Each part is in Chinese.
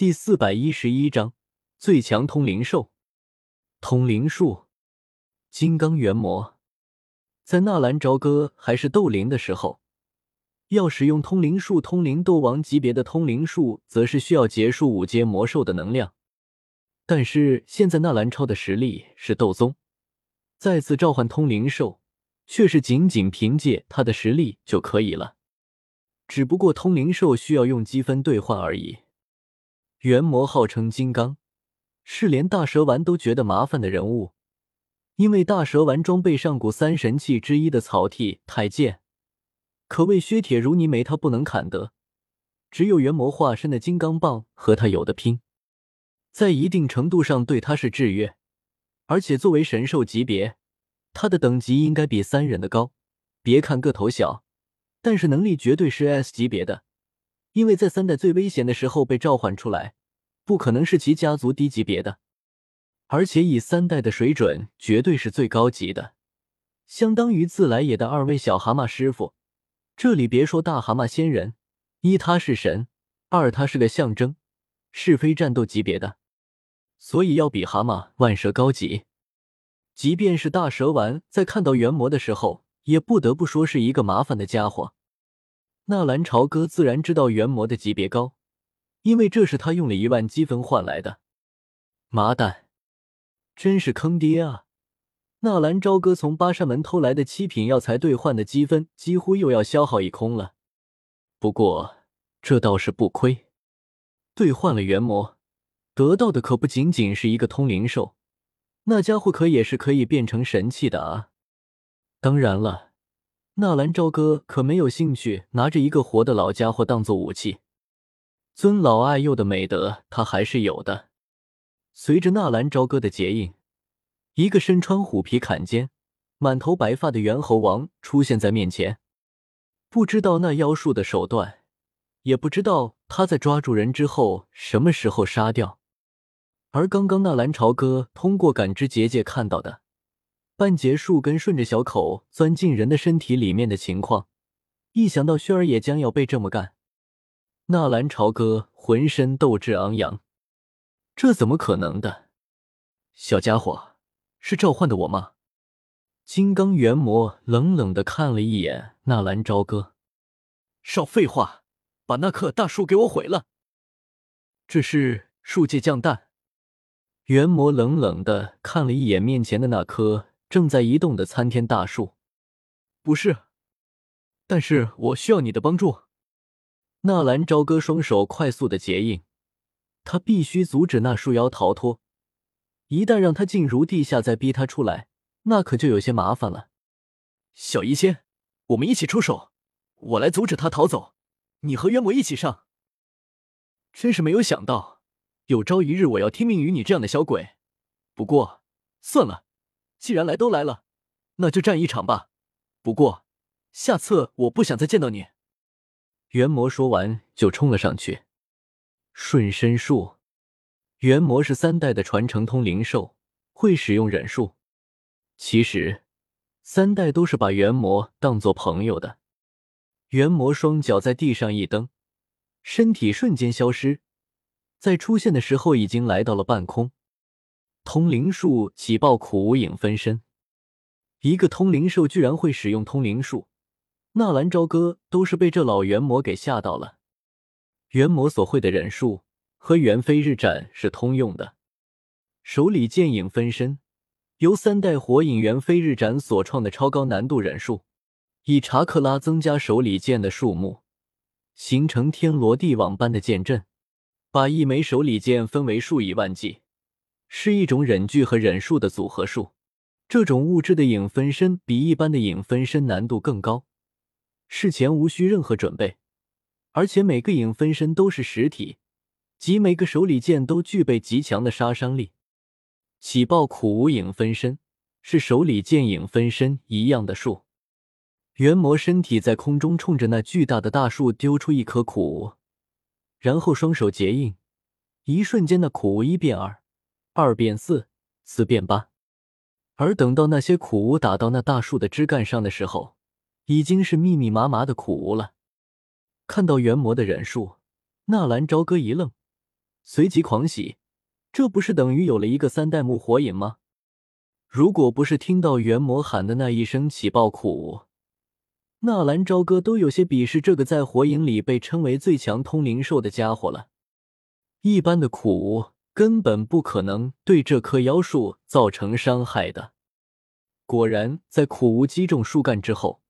第四百一十一章最强通灵兽。通灵术，金刚元魔。在纳兰朝歌还是斗灵的时候，要使用通灵术，通灵斗王级别的通灵术，则是需要结束五阶魔兽的能量。但是现在纳兰超的实力是斗宗，再次召唤通灵兽，却是仅仅凭借他的实力就可以了。只不过通灵兽需要用积分兑换而已。元魔号称金刚，是连大蛇丸都觉得麻烦的人物，因为大蛇丸装备上古三神器之一的草剃太剑，可谓削铁如泥，没他不能砍得。只有元魔化身的金刚棒和他有的拼，在一定程度上对他是制约。而且作为神兽级别，他的等级应该比三人的高。别看个头小，但是能力绝对是 S 级别的。因为在三代最危险的时候被召唤出来，不可能是其家族低级别的，而且以三代的水准，绝对是最高级的，相当于自来也的二位小蛤蟆师傅。这里别说大蛤蟆仙人，一他是神，二他是个象征，是非战斗级别的，所以要比蛤蟆、万蛇高级。即便是大蛇丸在看到元魔的时候，也不得不说是一个麻烦的家伙。纳兰朝歌自然知道元魔的级别高，因为这是他用了一万积分换来的。麻蛋，真是坑爹啊！纳兰朝歌从八扇门偷来的七品药材兑换的积分，几乎又要消耗一空了。不过这倒是不亏，兑换了元魔，得到的可不仅仅是一个通灵兽，那家伙可也是可以变成神器的啊！当然了。纳兰朝歌可没有兴趣拿着一个活的老家伙当做武器，尊老爱幼的美德他还是有的。随着纳兰朝歌的结印，一个身穿虎皮坎肩、满头白发的猿猴王出现在面前。不知道那妖术的手段，也不知道他在抓住人之后什么时候杀掉。而刚刚纳兰朝歌通过感知结界看到的。半截树根顺着小口钻进人的身体里面的情况，一想到轩儿也将要被这么干，纳兰朝歌浑身斗志昂扬。这怎么可能的？小家伙，是召唤的我吗？金刚元魔冷冷的看了一眼纳兰朝歌，少废话，把那棵大树给我毁了。这是树界降蛋。元魔冷冷的看了一眼面前的那棵。正在移动的参天大树，不是，但是我需要你的帮助。纳兰朝歌双手快速的结印，他必须阻止那树妖逃脱。一旦让他进入地下，再逼他出来，那可就有些麻烦了。小医仙，我们一起出手，我来阻止他逃走，你和渊魔一起上。真是没有想到，有朝一日我要听命于你这样的小鬼。不过，算了。既然来都来了，那就战一场吧。不过下次我不想再见到你。元魔说完就冲了上去。瞬身术，元魔是三代的传承通灵兽，会使用忍术。其实三代都是把元魔当做朋友的。元魔双脚在地上一蹬，身体瞬间消失，在出现的时候已经来到了半空。通灵术起爆苦无影分身，一个通灵兽居然会使用通灵术，纳兰朝歌都是被这老元魔给吓到了。元魔所会的忍术和元飞日斩是通用的，手里剑影分身，由三代火影元飞日斩所创的超高难度忍术，以查克拉增加手里剑的数目，形成天罗地网般的剑阵，把一枚手里剑分为数以万计。是一种忍具和忍术的组合术。这种物质的影分身比一般的影分身难度更高，事前无需任何准备，而且每个影分身都是实体，即每个手里剑都具备极强的杀伤力。起爆苦无影分身是手里剑影分身一样的术。元魔身体在空中冲着那巨大的大树丢出一颗苦无，然后双手结印，一瞬间那苦无一变二。二变四，四变八，而等到那些苦无打到那大树的枝干上的时候，已经是密密麻麻的苦无了。看到元魔的忍术，纳兰朝歌一愣，随即狂喜，这不是等于有了一个三代目火影吗？如果不是听到元魔喊的那一声起爆苦无，纳兰朝歌都有些鄙视这个在火影里被称为最强通灵兽的家伙了。一般的苦无根本不可能对这棵妖树造成伤害的。果然，在苦无击中树干之后，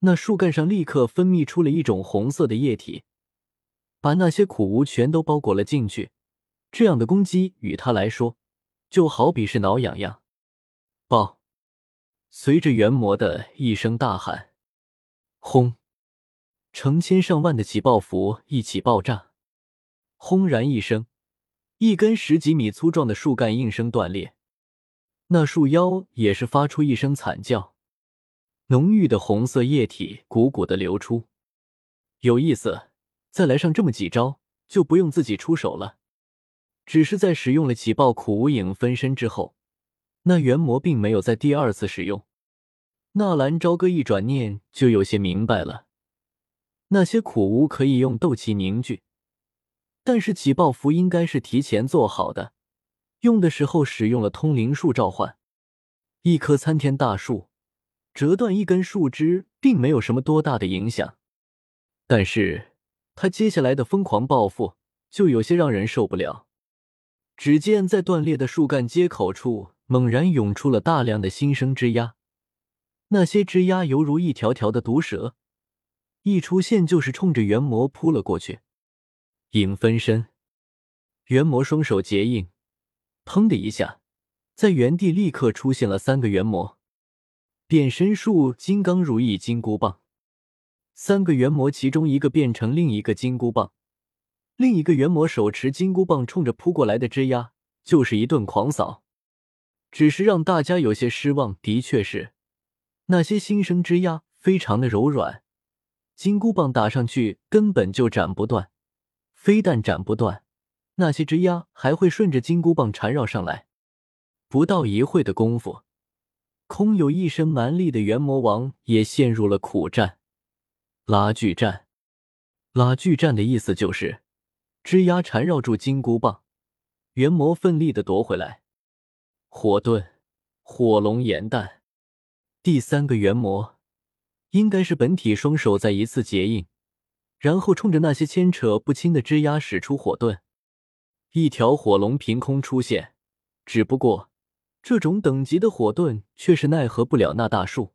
那树干上立刻分泌出了一种红色的液体，把那些苦无全都包裹了进去。这样的攻击与他来说，就好比是挠痒痒。爆！随着元魔的一声大喊，轰！成千上万的起爆符一起爆炸。轰然一声，一根十几米粗壮的树干应声断裂，那树妖也是发出一声惨叫，浓郁的红色液体汩汩的流出。有意思，再来上这么几招，就不用自己出手了。只是在使用了起爆苦无影分身之后，那元魔并没有在第二次使用。纳兰朝歌一转念就有些明白了，那些苦无可以用斗气凝聚。但是起爆符应该是提前做好的，用的时候使用了通灵术召唤。一棵参天大树，折断一根树枝并没有什么多大的影响，但是他接下来的疯狂报复就有些让人受不了。只见在断裂的树干接口处，猛然涌出了大量的新生枝丫，那些枝丫犹如一条条的毒蛇，一出现就是冲着元魔扑了过去。影分身，元魔双手结印，砰的一下，在原地立刻出现了三个元魔。变身术：金刚如意金箍棒。三个元魔，其中一个变成另一个金箍棒，另一个元魔手持金箍棒，冲着扑过来的枝丫就是一顿狂扫。只是让大家有些失望，的确是那些新生枝丫非常的柔软，金箍棒打上去根本就斩不断。非但斩不断，那些枝丫还会顺着金箍棒缠绕上来。不到一会的功夫，空有一身蛮力的元魔王也陷入了苦战。拉锯战，拉锯战的意思就是枝丫缠绕住金箍棒，元魔奋力的夺回来。火遁，火龙炎弹。第三个元魔应该是本体双手再一次结印。然后冲着那些牵扯不清的枝丫使出火遁，一条火龙凭空出现。只不过这种等级的火遁却是奈何不了那大树。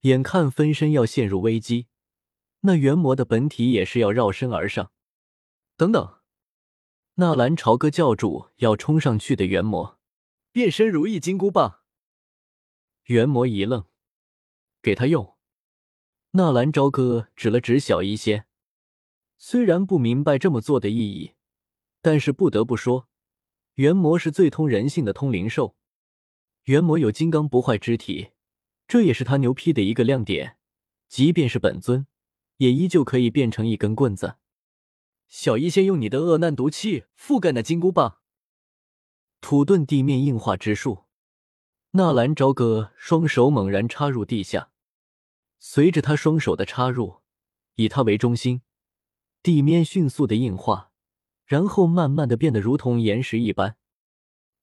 眼看分身要陷入危机，那元魔的本体也是要绕身而上。等等！纳兰朝歌叫住要冲上去的元魔，变身如意金箍棒。元魔一愣，给他用。纳兰朝歌指了指小医仙，虽然不明白这么做的意义，但是不得不说，元魔是最通人性的通灵兽。元魔有金刚不坏之体，这也是他牛批的一个亮点。即便是本尊，也依旧可以变成一根棍子。小医仙，用你的恶难毒气覆盖那金箍棒，土遁地面硬化之术。纳兰朝歌双手猛然插入地下。随着他双手的插入，以他为中心，地面迅速的硬化，然后慢慢的变得如同岩石一般。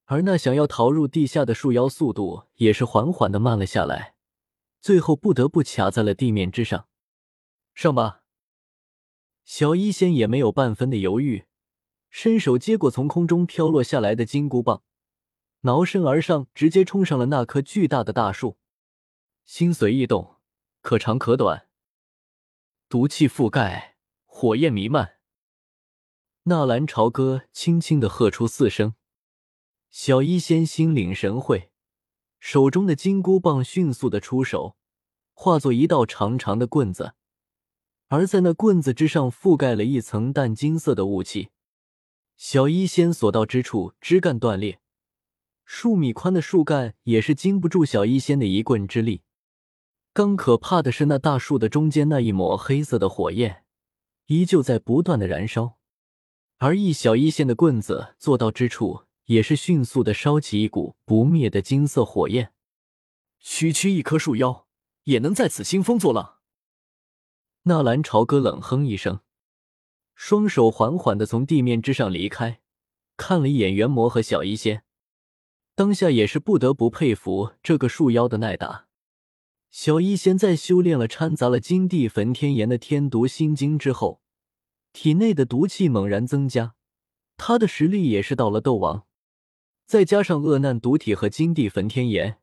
而那想要逃入地下的树妖速度也是缓缓的慢了下来，最后不得不卡在了地面之上。上吧！小医仙也没有半分的犹豫，伸手接过从空中飘落下来的金箍棒，挠身而上，直接冲上了那棵巨大的大树。心随意动。可长可短，毒气覆盖，火焰弥漫。纳兰朝歌轻轻的喝出四声，小医仙心领神会，手中的金箍棒迅速的出手，化作一道长长的棍子，而在那棍子之上覆盖了一层淡金色的雾气。小医仙所到之处，枝干断裂，数米宽的树干也是经不住小医仙的一棍之力。更可怕的是，那大树的中间那一抹黑色的火焰，依旧在不断的燃烧，而一小一线的棍子做到之处，也是迅速的烧起一股不灭的金色火焰。区区一棵树妖，也能在此兴风作浪？纳兰朝歌冷哼一声，双手缓缓的从地面之上离开，看了一眼元魔和小医仙，当下也是不得不佩服这个树妖的耐打。小医仙在修炼了掺杂了金地焚天炎的天毒心经之后，体内的毒气猛然增加，他的实力也是到了斗王。再加上恶难毒体和金地焚天炎，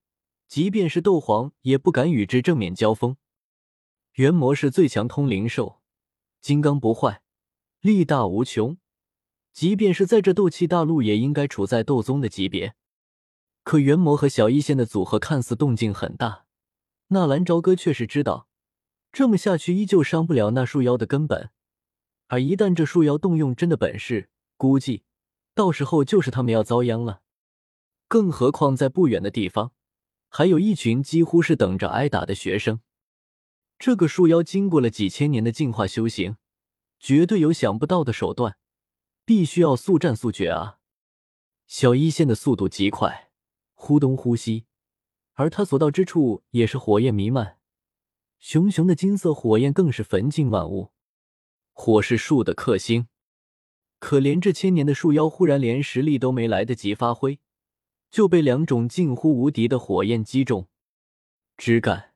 即便是斗皇也不敢与之正面交锋。元魔是最强通灵兽，金刚不坏，力大无穷，即便是在这斗气大陆，也应该处在斗宗的级别。可元魔和小医仙的组合看似动静很大，纳兰朝歌却是知道，这么下去依旧伤不了那树妖的根本。而一旦这树妖动用真的本事，估计到时候就是他们要遭殃了。更何况在不远的地方，还有一群几乎是等着挨打的学生。这个树妖经过了几千年的进化修行，绝对有想不到的手段，必须要速战速决啊！小一仙的速度极快，忽东忽西，而他所到之处也是火焰弥漫，熊熊的金色火焰更是焚尽万物。火是树的克星，可怜这千年的树妖忽然连实力都没来得及发挥，就被两种近乎无敌的火焰击中，枝干。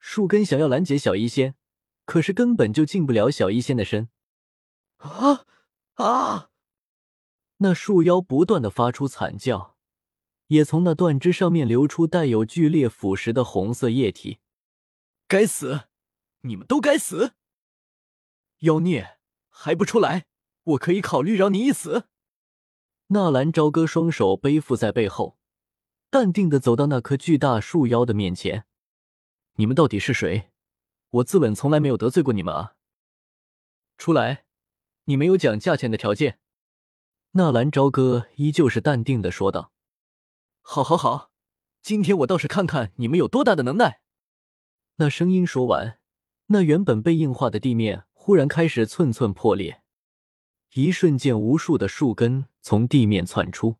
树根想要拦截小医仙，可是根本就进不了小医仙的身。啊啊！那树妖不断的发出惨叫，也从那断肢上面流出带有剧烈腐蚀的红色液体。该死！你们都该死！妖孽还不出来，我可以考虑饶你一死。纳兰朝歌双手背负在背后，淡定的走到那棵巨大树妖的面前。你们到底是谁？我自刎从来没有得罪过你们啊！出来，你没有讲价钱的条件。纳兰朝歌依旧是淡定的说道：“好，好，好，今天我倒是看看你们有多大的能耐。”那声音说完，那原本被硬化的地面忽然开始寸寸破裂，一瞬间，无数的树根从地面窜出。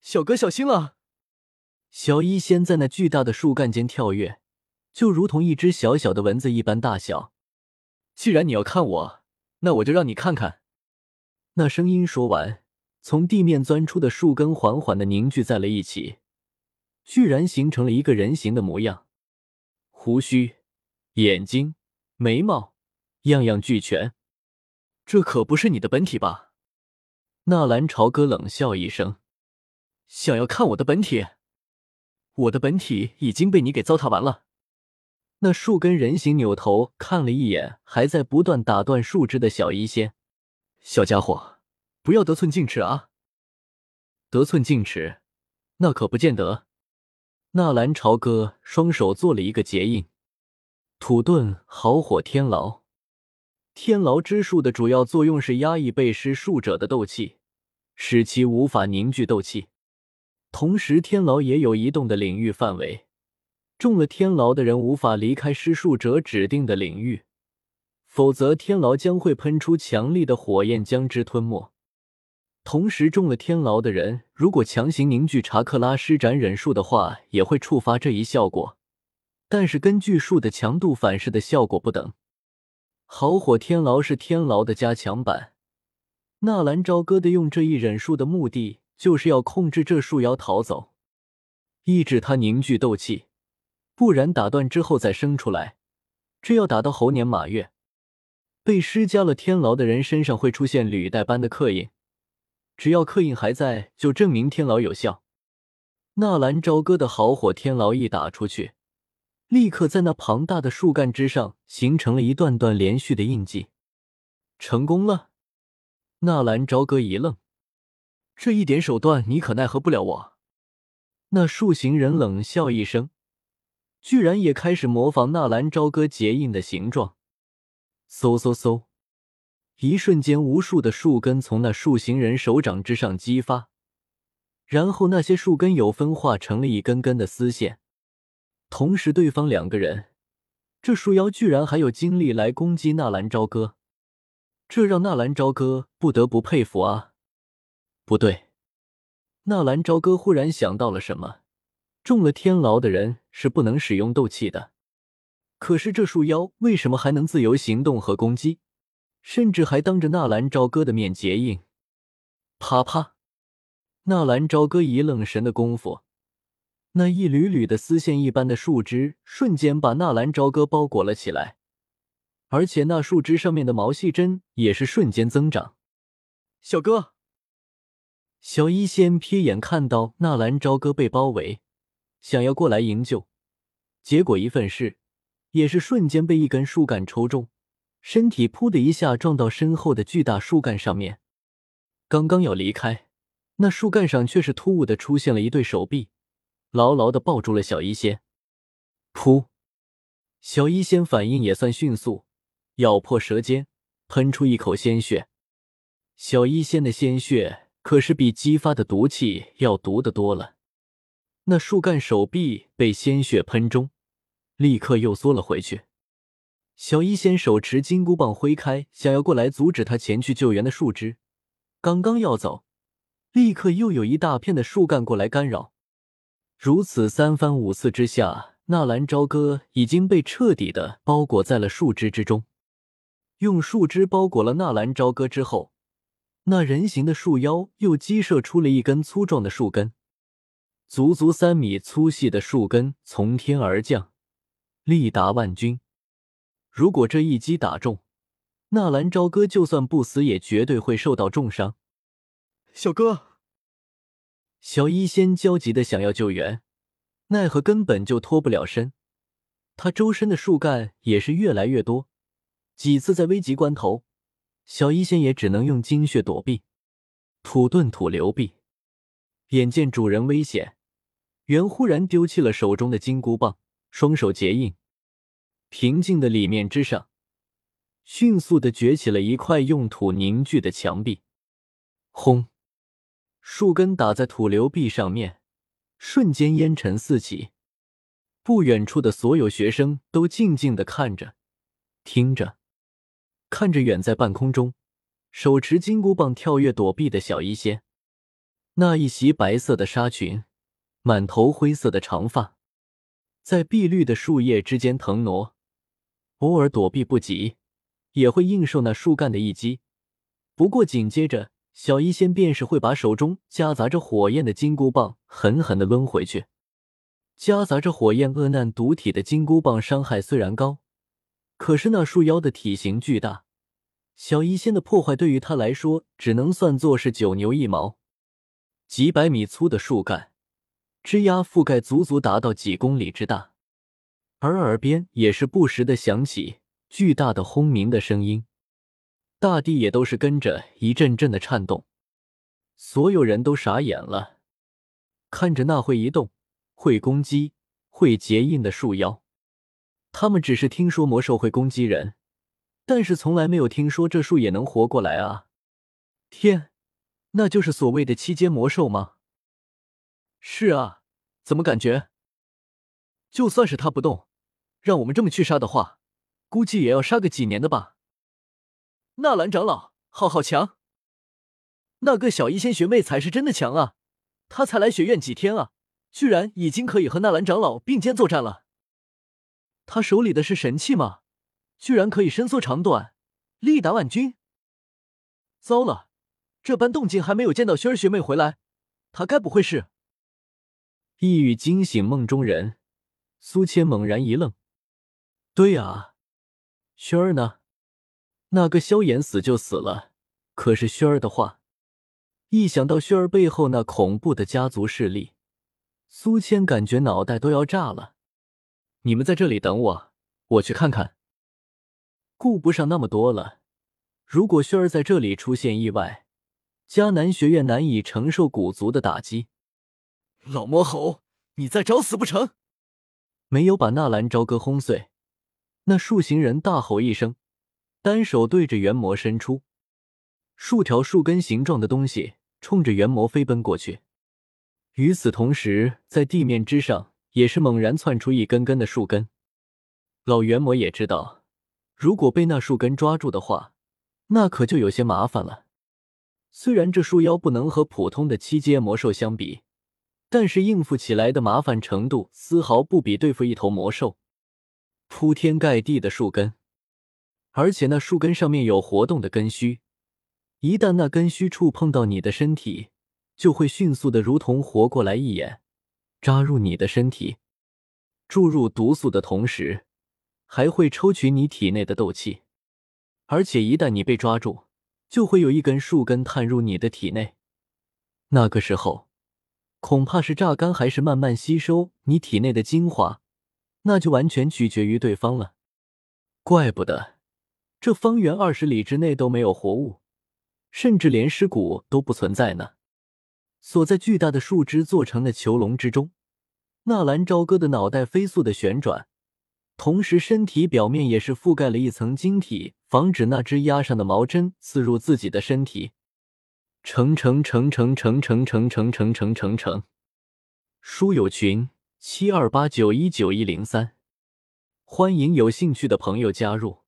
小哥，小心了！小医仙在那巨大的树干间跳跃。就如同一只小小的蚊子一般大小。既然你要看我，那我就让你看看。那声音说完，从地面钻出的树根缓缓的凝聚在了一起，居然形成了一个人形的模样，胡须、眼睛、眉毛，样样俱全。这可不是你的本体吧？纳兰朝歌冷笑一声：“想要看我的本体？我的本体已经被你给糟蹋完了。”那树根人形扭头看了一眼还在不断打断树枝的小医仙，小家伙，不要得寸进尺啊！得寸进尺，那可不见得。纳兰朝歌双手做了一个结印，土遁好火天牢。天牢之术的主要作用是压抑被施术者的斗气，使其无法凝聚斗气。同时，天牢也有移动的领域范围。中了天牢的人无法离开施术者指定的领域，否则天牢将会喷出强力的火焰将之吞没。同时，中了天牢的人如果强行凝聚查克拉施展忍术的话，也会触发这一效果。但是根据术的强度反噬的效果不等。好火天牢是天牢的加强版。纳兰朝歌的用这一忍术的目的，就是要控制这树妖逃走，抑制它凝聚斗气。不然打断之后再生出来，这要打到猴年马月。被施加了天牢的人身上会出现履带般的刻印，只要刻印还在，就证明天牢有效。纳兰朝歌的好火天牢一打出去，立刻在那庞大的树干之上形成了一段段连续的印记，成功了。纳兰朝歌一愣，这一点手段你可奈何不了我。那树形人冷笑一声。居然也开始模仿纳兰朝歌结印的形状，嗖嗖嗖！一瞬间，无数的树根从那树形人手掌之上激发，然后那些树根有分化成了一根根的丝线。同时，对方两个人，这树妖居然还有精力来攻击纳兰朝歌，这让纳兰朝歌不得不佩服啊！不对，纳兰朝歌忽然想到了什么。中了天牢的人是不能使用斗气的，可是这树妖为什么还能自由行动和攻击？甚至还当着纳兰朝歌的面结印。啪啪！纳兰朝歌一愣神的功夫，那一缕缕的丝线一般的树枝瞬间把纳兰朝歌包裹了起来，而且那树枝上面的毛细针也是瞬间增长。小哥，小医仙瞥眼看到纳兰朝歌被包围，想要过来营救，结果一份事，也是瞬间被一根树干抽中。身体噗的一下撞到身后的巨大树干上面，刚刚要离开，那树干上却是突兀的出现了一对手臂，牢牢的抱住了小医仙。噗！小医仙反应也算迅速，咬破舌尖，喷出一口鲜血。小医仙的鲜血可是比激发的毒气要毒的多了。那树干手臂被鲜血喷中，立刻又缩了回去。小医仙手持金箍棒挥开，想要过来阻止他前去救援的树枝。刚刚要走，立刻又有一大片的树干过来干扰。如此三番五次之下，纳兰朝歌已经被彻底的包裹在了树枝之中。用树枝包裹了纳兰朝歌之后，那人形的树妖又激射出了一根粗壮的树根，足足三米粗细的树根从天而降，力达万钧。如果这一击打中，纳兰朝歌就算不死，也绝对会受到重伤。小哥，小医仙焦急的想要救援，奈何根本就脱不了身。他周身的树干也是越来越多，几次在危急关头，小医仙也只能用精血躲避。土遁土流壁，眼见主人危险，猿忽然丢弃了手中的金箍棒，双手结印。平静的里面之上，迅速的崛起了一块用土凝聚的墙壁。轰！树根打在土流壁上面，瞬间烟尘四起。不远处的所有学生都静静的看着、听着，看着远在半空中手持金箍棒跳跃躲避的小医仙。那一袭白色的纱裙，满头灰色的长发，在碧绿的树叶之间腾挪。偶尔躲避不及，也会应受那树干的一击。不过紧接着，小医仙便是会把手中夹杂着火焰的金箍棒狠狠的抡回去。夹杂着火焰恶难毒体的金箍棒伤害虽然高，可是那树妖的体型巨大，小医仙的破坏对于他来说只能算作是九牛一毛。几百米粗的树干，枝桠覆盖足足达到几公里之大。而耳边也是不时的响起巨大的轰鸣的声音，大地也都是跟着一阵阵的颤动，所有人都傻眼了，看着那会移动、会攻击、会结印的树妖，他们只是听说魔兽会攻击人，但是从来没有听说这树也能活过来啊！天，那就是所谓的七阶魔兽吗？是啊，怎么感觉？就算是他不动。让我们这么去杀的话，估计也要杀个几年的吧。纳兰长老，好好强！那个小医仙学妹才是真的强啊！她才来学院几天啊，居然已经可以和纳兰长老并肩作战了。她手里的是神器吗？居然可以伸缩长短，力达万钧！糟了，这般动静还没有见到萱儿学妹回来，她该不会是……一语惊醒梦中人，苏千猛然一愣。对啊，轩儿呢？那个萧炎死就死了，可是轩儿的话，一想到轩儿背后那恐怖的家族势力，苏谦感觉脑袋都要炸了。你们在这里等我，我去看看。顾不上那么多了，如果轩儿在这里出现意外，迦南学院难以承受古族的打击。老魔猴，你再找死不成？没有把纳兰朝歌轰碎。那树形人大吼一声，单手对着元魔伸出，数条树根形状的东西冲着元魔飞奔过去。与此同时，在地面之上也是猛然窜出一根根的树根。老元魔也知道，如果被那树根抓住的话，那可就有些麻烦了。虽然这树妖不能和普通的七阶魔兽相比，但是应付起来的麻烦程度丝毫不比对付一头魔兽。铺天盖地的树根，而且那树根上面有活动的根须，一旦那根须触碰到你的身体，就会迅速的如同活过来一眼，扎入你的身体，注入毒素的同时，还会抽取你体内的斗气。而且一旦你被抓住，就会有一根树根探入你的体内。那个时候，恐怕是榨干还是慢慢吸收你体内的精华，那就完全取决于对方了。怪不得这方圆二十里之内都没有活物，甚至连尸骨都不存在呢。锁在巨大的树枝做成的囚笼之中，纳兰朝歌的脑袋飞速的旋转。同时，身体表面也是覆盖了一层晶体，防止那只压上的毛针刺入自己的身体。成成成成成成成成成成成成，书友群七二八九一九一零三，欢迎有兴趣的朋友加入。